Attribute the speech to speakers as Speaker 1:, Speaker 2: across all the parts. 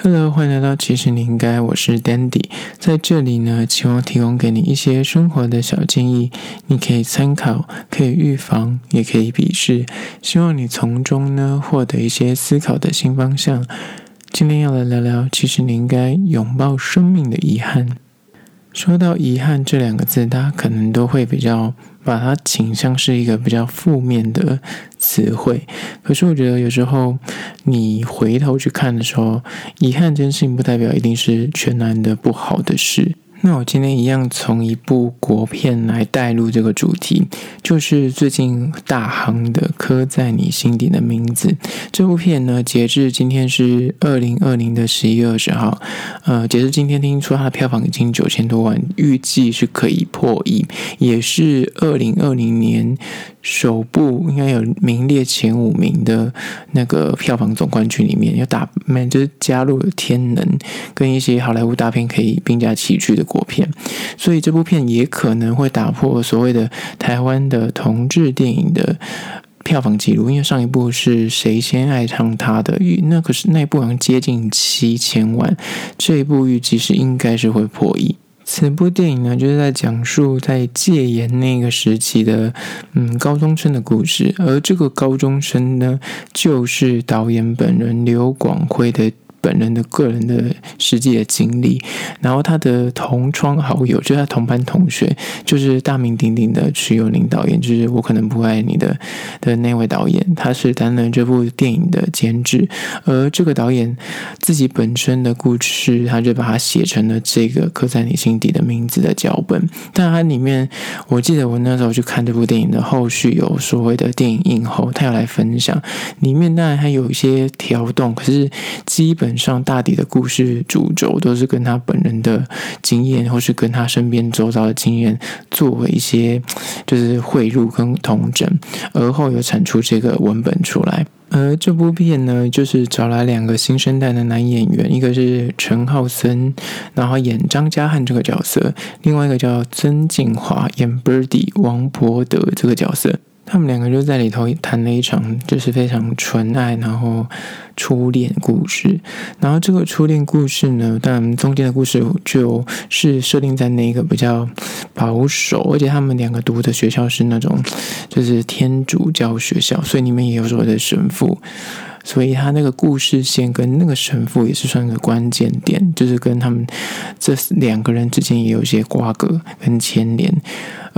Speaker 1: Hello，欢迎来到其实你应该，我是 Dandy，在这里呢，希望提供给你一些生活的小建议，你可以参考，可以预防，也可以鄙视，希望你从中呢获得一些思考的新方向。今天要来聊聊，其实你应该拥抱生命的遗憾。说到遗憾这两个字，大家可能都会比较。把它倾向是一个比较负面的词汇，可是我觉得有时候你回头去看的时候，遗憾这件事情不代表一定是全然的不好的事。那我今天一样从一部国片来带入这个主题，就是最近大行的《刻在你心底的名字》这部片呢。截至今天是二零二零的十一月二十号，呃，截至今天听说它的票房已经九千多万，预计是可以破亿，也是二零二零年首部应该有名列前五名的那个票房总冠军里面，要打，就是加入了《天能》跟一些好莱坞大片可以并驾齐驱的。国片，所以这部片也可能会打破所谓的台湾的同志电影的票房纪录，因为上一部是谁先爱上他的，那可是那一部好像接近七千万，这一部预计是应该是会破亿。此部电影呢，就是在讲述在戒严那个时期的嗯高中生的故事，而这个高中生呢，就是导演本人刘广辉的。本人的个人的实际的经历，然后他的同窗好友，就是他同班同学，就是大名鼎鼎的徐友宁导演，就是我可能不爱你的的那位导演，他是担任这部电影的监制，而这个导演自己本身的故事，他就把它写成了这个刻在你心底的名字的脚本。但他里面，我记得我那时候去看这部电影的后续，有所谓的电影映后，他要来分享，里面当然还有一些调动，可是基本。上大抵的故事主轴都是跟他本人的经验，或是跟他身边周遭的经验作为一些就是汇入跟统整，而后又产出这个文本出来。而这部片呢，就是找来两个新生代的男演员，一个是陈浩森，然后演张家汉这个角色；另外一个叫曾敬华演 Birdy 王柏德这个角色。他们两个就在里头谈了一场就是非常纯爱，然后初恋故事。然后这个初恋故事呢，当然中间的故事就是设定在那个比较保守，而且他们两个读的学校是那种就是天主教学校，所以里面也有所谓的神父。所以他那个故事线跟那个神父也是算一个关键点，就是跟他们这两个人之间也有一些瓜葛跟牵连。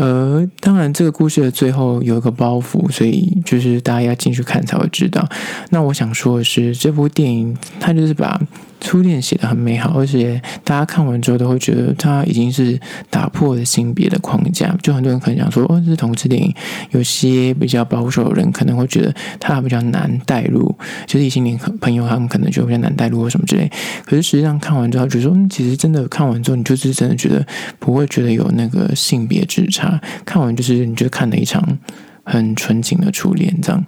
Speaker 1: 呃，当然这个故事的最后有一个包袱，所以就是大家要进去看才会知道。那我想说的是，这部电影它就是把。初恋写得很美好，而且大家看完之后都会觉得它已经是打破了性别的框架。就很多人可能讲说，哦，这是同志电影，有些比较保守的人可能会觉得他比较难带入，就是异性恋朋友他们可能就比较难带入或什么之类。可是实际上看完之后，就说，嗯，其实真的看完之后，你就是真的觉得不会觉得有那个性别之差。看完就是你就看了一场很纯情的初恋，这样。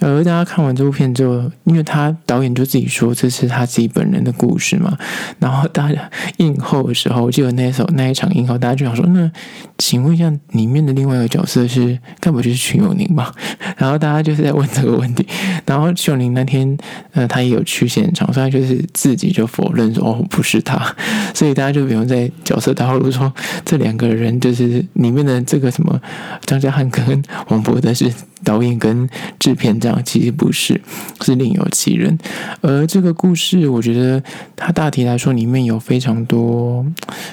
Speaker 1: 而大家看完这部片之后，因为他导演就自己说这是他自己本人的故事嘛，然后大家映后的时候，我记得那时候那一场映后，大家就想说，那请问一下，里面的另外一个角色是该不就是瞿友宁吧？然后大家就是在问这个问题，然后瞿友宁那天呃他也有去现场，所以他就是自己就否认说哦不是他，所以大家就比如在角色套路说这两个人就是里面的这个什么张家汉跟王柏德是。导演跟制片这样其实不是，是另有其人。而这个故事，我觉得它大体来说里面有非常多，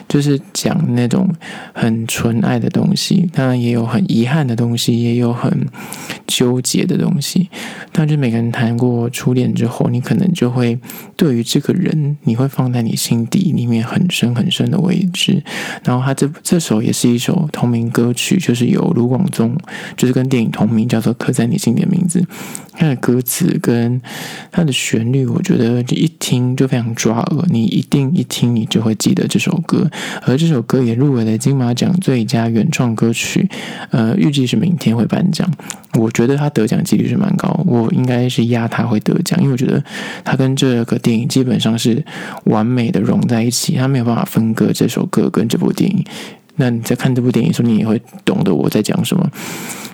Speaker 1: 就是讲那种很纯爱的东西，当然也有很遗憾的东西，也有很纠结的东西。但是每个人谈过初恋之后，你可能就会对于这个人，你会放在你心底里面很深很深的位置。然后他这这首也是一首同名歌曲，就是由卢广仲，就是跟电影同名叫。叫做刻在你心底的名字，它的歌词跟它的旋律，我觉得就一听就非常抓耳，你一定一听你就会记得这首歌。而这首歌也入围了金马奖最佳原创歌曲，呃，预计是明天会颁奖。我觉得他得奖几率是蛮高，我应该是压他会得奖，因为我觉得他跟这个电影基本上是完美的融在一起，他没有办法分割这首歌跟这部电影。那你在看这部电影时候，你也会懂得我在讲什么。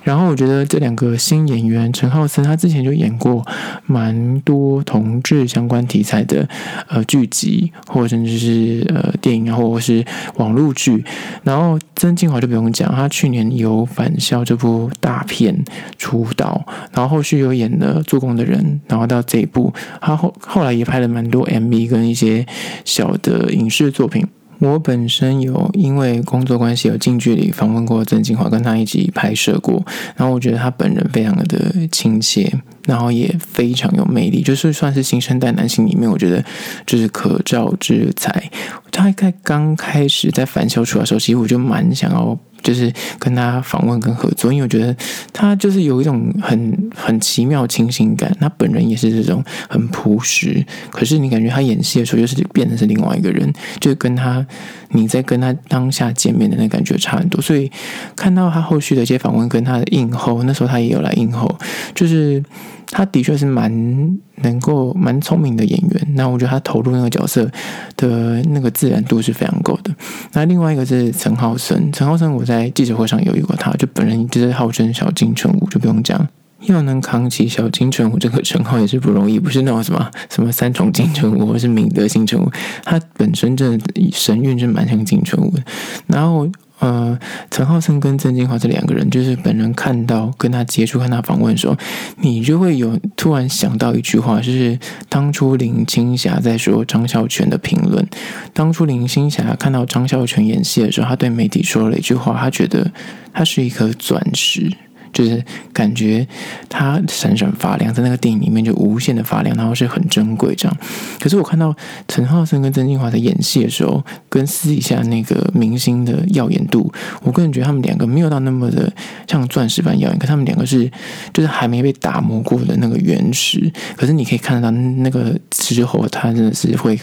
Speaker 1: 然后我觉得这两个新演员陈浩森，他之前就演过蛮多同志相关题材的呃剧集，或者甚至是呃电影，或者是网络剧。然后曾敬驊就不用讲，他去年有《返校》这部大片出道，然后后续又演了《做工的人》，然后到这一部，他后后来也拍了蛮多 MV 跟一些小的影视作品。我本身有因为工作关系有近距离访问过曾敬华，跟他一起拍摄过，然后我觉得他本人非常的亲切，然后也非常有魅力，就是算是新生代男性里面，我觉得就是可造之材。他在刚开始在返校出来的时候，其实我就蛮想要。就是跟他访问跟合作，因为我觉得他就是有一种很很奇妙清新感。他本人也是这种很朴实，可是你感觉他演戏的时候，就是变成是另外一个人，就跟他你在跟他当下见面的那感觉差很多。所以看到他后续的一些访问，跟他的映后，那时候他也有来映后，就是。他的确是蛮能够蛮聪明的演员，那我觉得他投入那个角色的那个自然度是非常够的。那另外一个是陈浩森，陈浩森我在记者会上有遇过他，就本人就是号称小金城武，就不用讲，要能扛起小金城武这个称号也是不容易，不是那种什么什么三重金城武或是明德金城武，他本身真的神韵是蛮像金城武的，然后。呃，陈浩森跟曾敬华这两个人，就是本人看到跟他接触、看他访问的时候，你就会有突然想到一句话，就是当初林青霞在说张孝全的评论。当初林青霞看到张孝全演戏的时候，他对媒体说了一句话，他觉得他是一颗钻石。就是感觉它闪闪发亮，在那个电影里面就无限的发亮，然后是很珍贵这样。可是我看到陈浩森跟曾敬驊在演戏的时候，跟私底下那个明星的耀眼度，我个人觉得他们两个没有到那么的像钻石般耀眼，可他们两个是就是还没被打磨过的那个原石。可是你可以看得到那个之后，他真的是会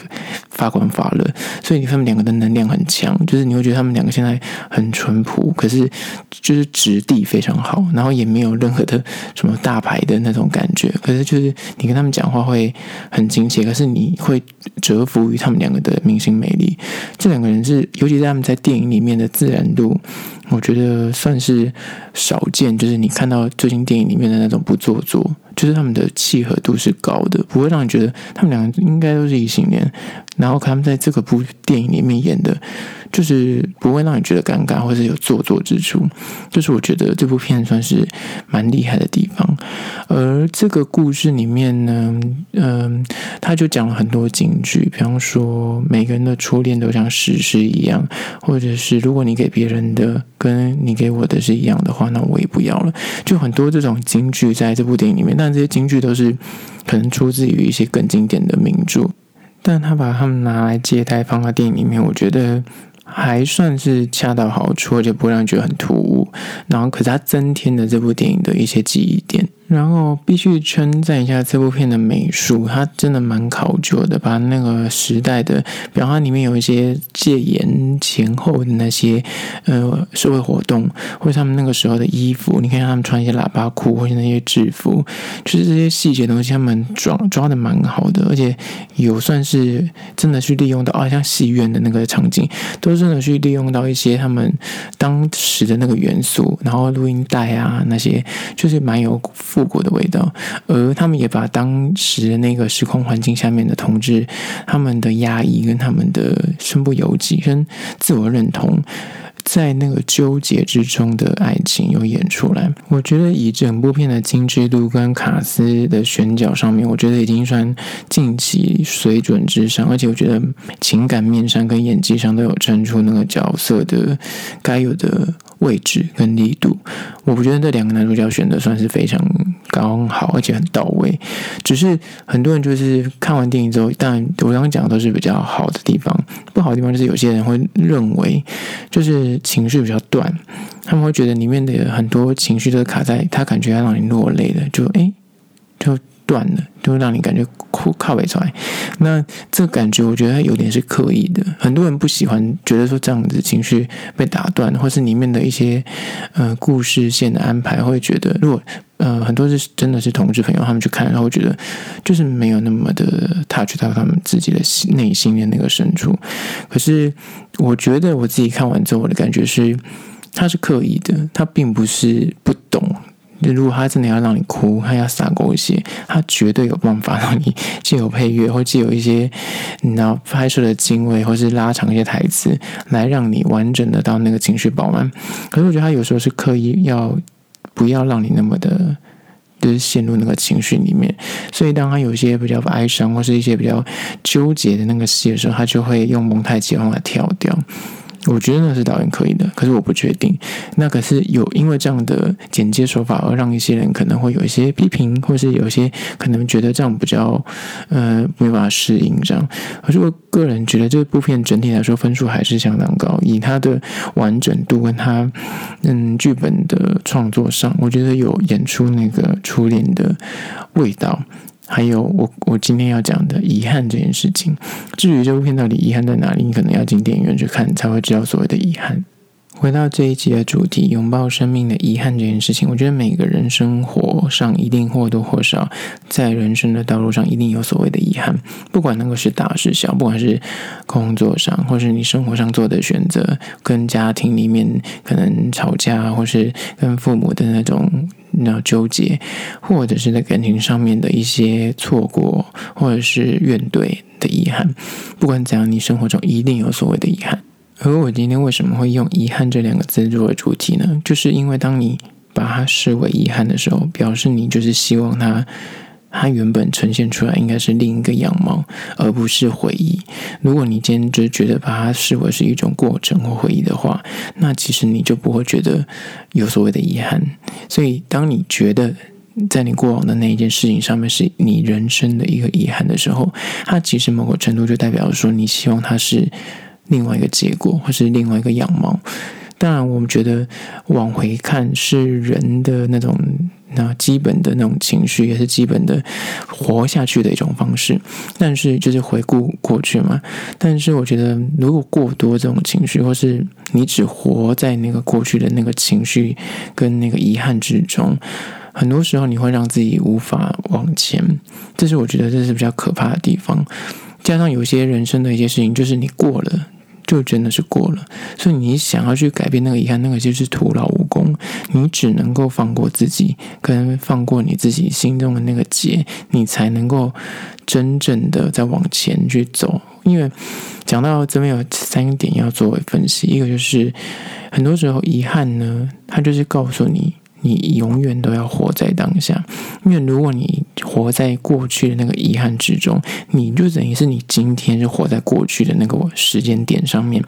Speaker 1: 发光发热，所以他们两个的能量很强，就是你会觉得他们两个现在很淳朴，可是就是质地非常好。然后也没有任何的什么大牌的那种感觉，可是就是你跟他们讲话会很亲切，可是你会折服于他们两个的明星魅力。这两个人是，尤其是他们在电影里面的自然度，我觉得算是少见。就是你看到最近电影里面的那种不做作，就是他们的契合度是高的，不会让你觉得他们两个应该都是异性恋。然后他们在这个部电影里面演的。就是不会让你觉得尴尬，或者有做作之处。就是我觉得这部片算是蛮厉害的地方。而这个故事里面呢，嗯，他就讲了很多警句，比方说每个人的初恋都像史诗一样，或者是如果你给别人的跟你给我的是一样的话，那我也不要了。就很多这种京剧在这部电影里面，但这些京剧都是可能出自于一些更经典的名著，但他把他们拿来借代放在电影里面，我觉得。还算是恰到好处，而且不会让人觉得很突兀。然后，可是它增添了这部电影的一些记忆点。然后必须称赞一下这部片的美术，它真的蛮考究的，把那个时代的，比方它里面有一些戒严前后的那些呃社会活动，或者他们那个时候的衣服，你看他们穿一些喇叭裤或者那些制服，就是这些细节东西，他们抓抓的蛮好的，而且有算是真的去利用到，啊，像戏院的那个场景，都真的去利用到一些他们当时的那个元素，然后录音带啊那些，就是蛮有。复古的味道，而他们也把当时那个时空环境下面的同志，他们的压抑跟他们的身不由己跟自我认同，在那个纠结之中的爱情有演出来。我觉得以整部片的精致度跟卡司的选角上面，我觉得已经算近期水准之上，而且我觉得情感面上跟演技上都有撑出那个角色的该有的。位置跟力度，我不觉得这两个男主角选的算是非常刚好，而且很到位。只是很多人就是看完电影之后，当然我刚刚讲的都是比较好的地方，不好的地方就是有些人会认为，就是情绪比较断，他们会觉得里面的很多情绪都卡在他感觉要让你落泪的，就诶，就断了，就让你感觉靠北出来。那这感觉，我觉得有点是刻意的。很多人不喜欢，觉得说这样子情绪被打断，或是里面的一些呃故事线的安排，会觉得如果呃很多是真的是同志朋友，他们去看，然后觉得就是没有那么的 touch 到他们自己的心内心的那个深处。可是我觉得我自己看完之后，我的感觉是，他是刻意的，他并不是不。如果他真的要让你哭，他要撒狗血，他绝对有办法让你既有配乐，或既有一些你知道拍摄的经纬，或是拉长一些台词，来让你完整的到那个情绪饱满。可是我觉得他有时候是刻意要不要让你那么的，就是陷入那个情绪里面。所以当他有一些比较哀伤或是一些比较纠结的那个戏的时候，他就会用蒙太奇方法跳掉。我觉得那是导演可以的，可是我不确定。那可是有因为这样的剪接手法而让一些人可能会有一些批评，或是有一些可能觉得这样比较呃没办法适应这样。可是我个人觉得这部片整体来说分数还是相当高，以它的完整度跟它嗯剧本的创作上，我觉得有演出那个初恋的味道。还有我我今天要讲的遗憾这件事情，至于这部片到底遗憾在哪里，你可能要进电影院去看才会知道所谓的遗憾。回到这一集的主题，拥抱生命的遗憾这件事情，我觉得每个人生活上一定或多或少，在人生的道路上一定有所谓的遗憾，不管那个是大是小，不管是工作上，或是你生活上做的选择，跟家庭里面可能吵架，或是跟父母的那种那纠结，或者是在感情上面的一些错过，或者是怨怼的遗憾，不管怎样，你生活中一定有所谓的遗憾。而我今天为什么会用“遗憾”这两个字作为主题呢？就是因为当你把它视为遗憾的时候，表示你就是希望它，它原本呈现出来应该是另一个样貌，而不是回忆。如果你今天就觉得把它视为是一种过程或回忆的话，那其实你就不会觉得有所谓的遗憾。所以，当你觉得在你过往的那一件事情上面是你人生的一个遗憾的时候，它其实某个程度就代表说你希望它是。另外一个结果，或是另外一个样貌。当然，我们觉得往回看是人的那种那基本的那种情绪，也是基本的活下去的一种方式。但是，就是回顾过去嘛。但是，我觉得如果过多这种情绪，或是你只活在那个过去的那个情绪跟那个遗憾之中，很多时候你会让自己无法往前。这是我觉得这是比较可怕的地方。加上有些人生的一些事情，就是你过了。就真的是过了，所以你想要去改变那个遗憾，那个就是徒劳无功。你只能够放过自己，跟放过你自己心中的那个结，你才能够真正的在往前去走。因为讲到这边有三点要作为分析，一个就是很多时候遗憾呢，它就是告诉你。你永远都要活在当下，因为如果你活在过去的那个遗憾之中，你就等于是你今天就活在过去的那个时间点上面，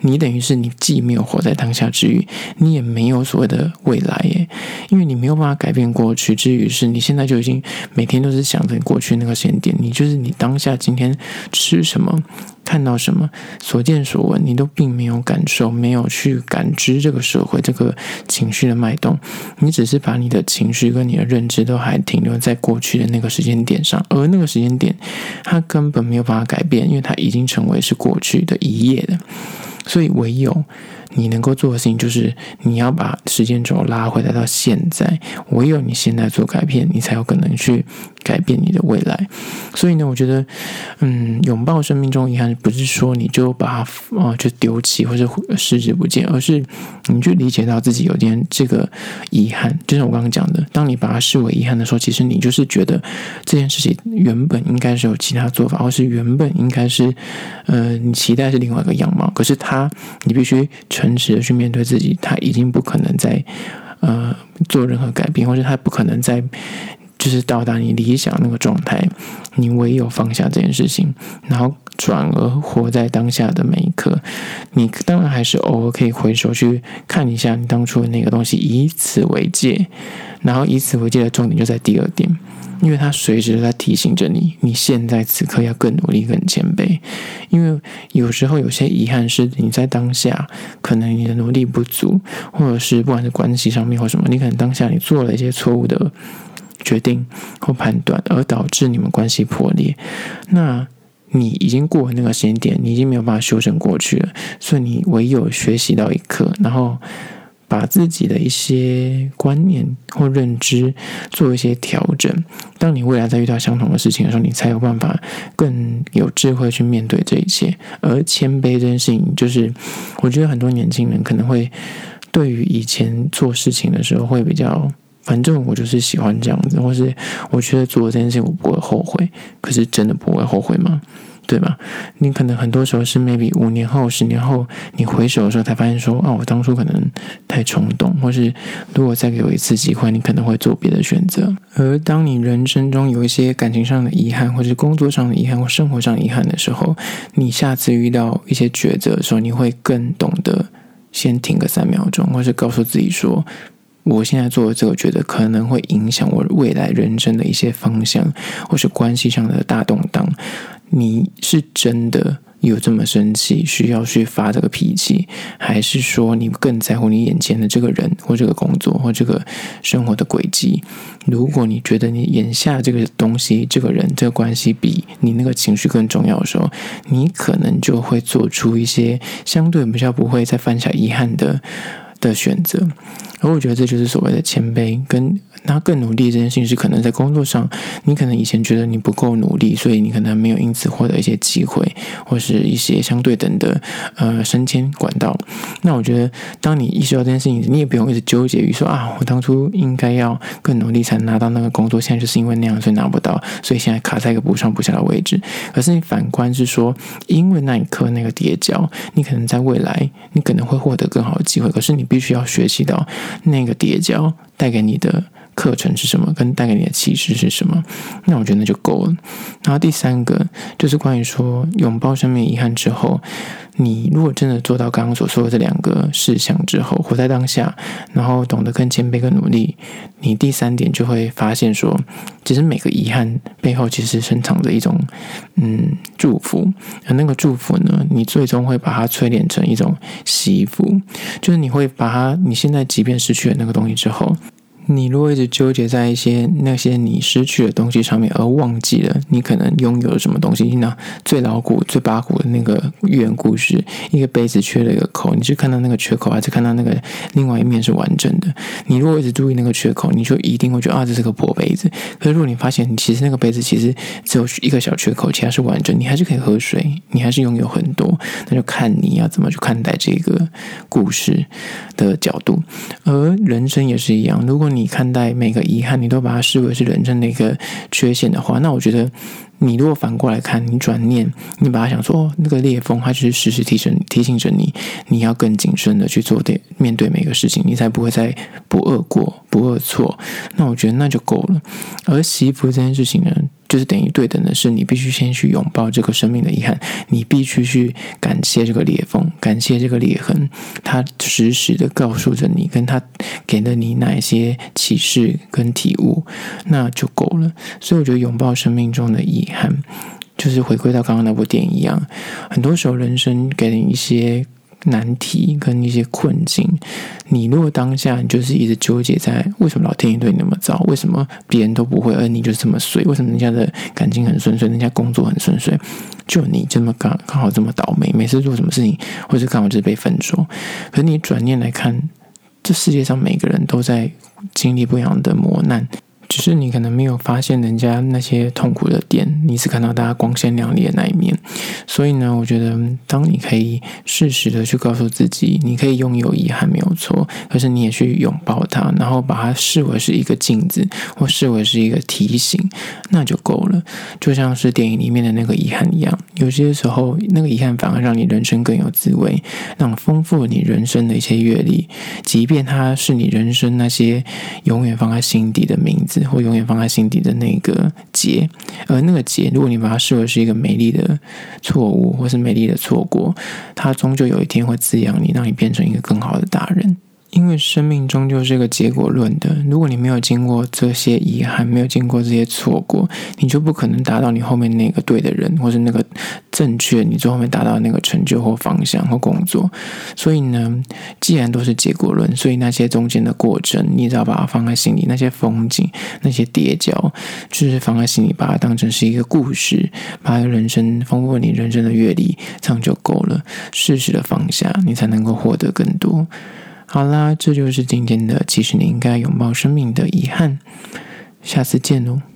Speaker 1: 你等于是你既没有活在当下之余，你也没有所谓的未来耶，因为你没有办法改变过去之余，是你现在就已经每天都是想着过去那个时间点，你就是你当下今天吃什么。看到什么，所见所闻，你都并没有感受，没有去感知这个社会这个情绪的脉动，你只是把你的情绪跟你的认知都还停留在过去的那个时间点上，而那个时间点，它根本没有办法改变，因为它已经成为是过去的一页了，所以唯有。你能够做的事情就是，你要把时间轴拉回来到现在。唯有你现在做改变，你才有可能去改变你的未来。所以呢，我觉得，嗯，拥抱生命中遗憾，不是说你就把它啊、就丢弃或者视之不见，而是你去理解到自己有点这个遗憾。就像我刚刚讲的，当你把它视为遗憾的时候，其实你就是觉得这件事情原本应该是有其他做法，或是原本应该是，呃，你期待是另外一个样貌。可是它，他你必须诚实的去面对自己，他已经不可能再呃做任何改变，或者他不可能再就是到达你理想那个状态。你唯有放下这件事情，然后转而活在当下的每一刻。你当然还是偶尔可以回首去看一下你当初的那个东西，以此为戒。然后以此为戒的重点就在第二点。因为他随时在提醒着你，你现在此刻要更努力、更谦卑。因为有时候有些遗憾是你在当下可能你的努力不足，或者是不管是关系上面或什么，你可能当下你做了一些错误的决定或判断，而导致你们关系破裂。那你已经过了那个时间点，你已经没有办法修正过去了，所以你唯有学习到一课，然后把自己的一些观念或认知做一些调整。当你未来再遇到相同的事情的时候，你才有办法更有智慧去面对这一切。而谦卑这件事情，就是我觉得很多年轻人可能会对于以前做事情的时候会比较。反正我就是喜欢这样子，或是我觉得做这件事情我不会后悔，可是真的不会后悔吗？对吧？你可能很多时候是 maybe 五年后、十年后，你回首的时候才发现说，哦，我当初可能太冲动，或是如果再给我一次机会，你可能会做别的选择。而当你人生中有一些感情上的遗憾，或是工作上的遗憾，或生活上的遗憾的时候，你下次遇到一些抉择的时候，你会更懂得先停个三秒钟，或是告诉自己说。我现在做的这个，觉得可能会影响我未来人生的一些方向，或是关系上的大动荡。你是真的有这么生气，需要去发这个脾气，还是说你更在乎你眼前的这个人，或这个工作，或这个生活的轨迹？如果你觉得你眼下这个东西、这个人、这个关系比你那个情绪更重要的时候，你可能就会做出一些相对比较不会再犯下遗憾的的选择。而我觉得这就是所谓的谦卑，跟那更努力这件事情是可能在工作上，你可能以前觉得你不够努力，所以你可能没有因此获得一些机会，或是一些相对等的呃升迁管道。那我觉得，当你意识到这件事情，你也不用一直纠结于说啊，我当初应该要更努力才拿到那个工作，现在就是因为那样所以拿不到，所以现在卡在一个不上不下的位置。可是你反观是说，因为那一刻那个跌跤，你可能在未来你可能会获得更好的机会，可是你必须要学习到。那个跌跤带给你的课程是什么？跟带给你的启示是什么？那我觉得那就够了。然后第三个就是关于说拥抱生命遗憾之后，你如果真的做到刚刚所说的这两个事项之后，活在当下，然后懂得更谦卑、更努力，你第三点就会发现说，其实每个遗憾背后其实深藏着一种嗯祝福。而那个祝福呢，你最终会把它淬炼成一种惜福，就是你会把它，你现在即便失去了那个东西之后。你如果一直纠结在一些那些你失去的东西上面，而忘记了你可能拥有了什么东西，那最牢固、最八股的那个寓言故事，一个杯子缺了一个口，你是看到那个缺口，还是看到那个另外一面是完整的？你如果一直注意那个缺口，你就一定会觉得啊，这是个破杯子。可是如果你发现，你其实那个杯子其实只有一个小缺口，其他是完整，你还是可以喝水，你还是拥有很多。那就看你要怎么去看待这个故事的角度。而人生也是一样，如果你你看待每个遗憾，你都把它视为是人生的一个缺陷的话，那我觉得，你如果反过来看，你转念，你把它想说，那个裂缝，它就是时时提醒提醒着你，你要更谨慎的去做对面对每个事情，你才不会再不恶过不恶错。那我觉得那就够了。而媳妇这件事情呢，就是等于对等的是，你必须先去拥抱这个生命的遗憾，你必须去感谢这个裂缝，感谢这个裂痕，它时时的告诉着你，跟它给了你哪一些启示跟体悟，那就够了。所以我觉得拥抱生命中的遗憾，就是回归到刚刚那部电影一样，很多时候人生给你一些。难题跟一些困境，你如果当下你就是一直纠结在为什么老天爷对你那么糟，为什么别人都不会，而你就这么碎？为什么人家的感情很顺遂，人家工作很顺遂，就你这么刚刚好这么倒霉，每次做什么事情，或者刚好就是被分手。可是你转念来看，这世界上每个人都在经历不一样的磨难。只是你可能没有发现人家那些痛苦的点，你只看到大家光鲜亮丽的那一面。所以呢，我觉得当你可以适时的去告诉自己，你可以拥有遗憾没有错，可是你也去拥抱它，然后把它视为是一个镜子，或视为是一个提醒，那就够了。就像是电影里面的那个遗憾一样，有些时候那个遗憾反而让你人生更有滋味，让丰富了你人生的一些阅历，即便它是你人生那些永远放在心底的名字。或永远放在心底的那个结，而那个结，如果你把它视为是一个美丽的错错误，或是美丽的错过，它终究有一天会滋养你，让你变成一个更好的大人。因为生命终究是个结果论的。如果你没有经过这些遗憾，没有经过这些错过，你就不可能达到你后面那个对的人，或是那个正确，你最后面达到那个成就或方向或工作。所以呢，既然都是结果论，所以那些中间的过程，你只要把它放在心里，那些风景、那些跌跤，就是放在心里，把它当成是一个故事，把人生丰富你人生的阅历，这样就够了。适时的放下，你才能够获得更多。好啦，这就是今天的。其实你应该拥抱生命的遗憾。下次见喽。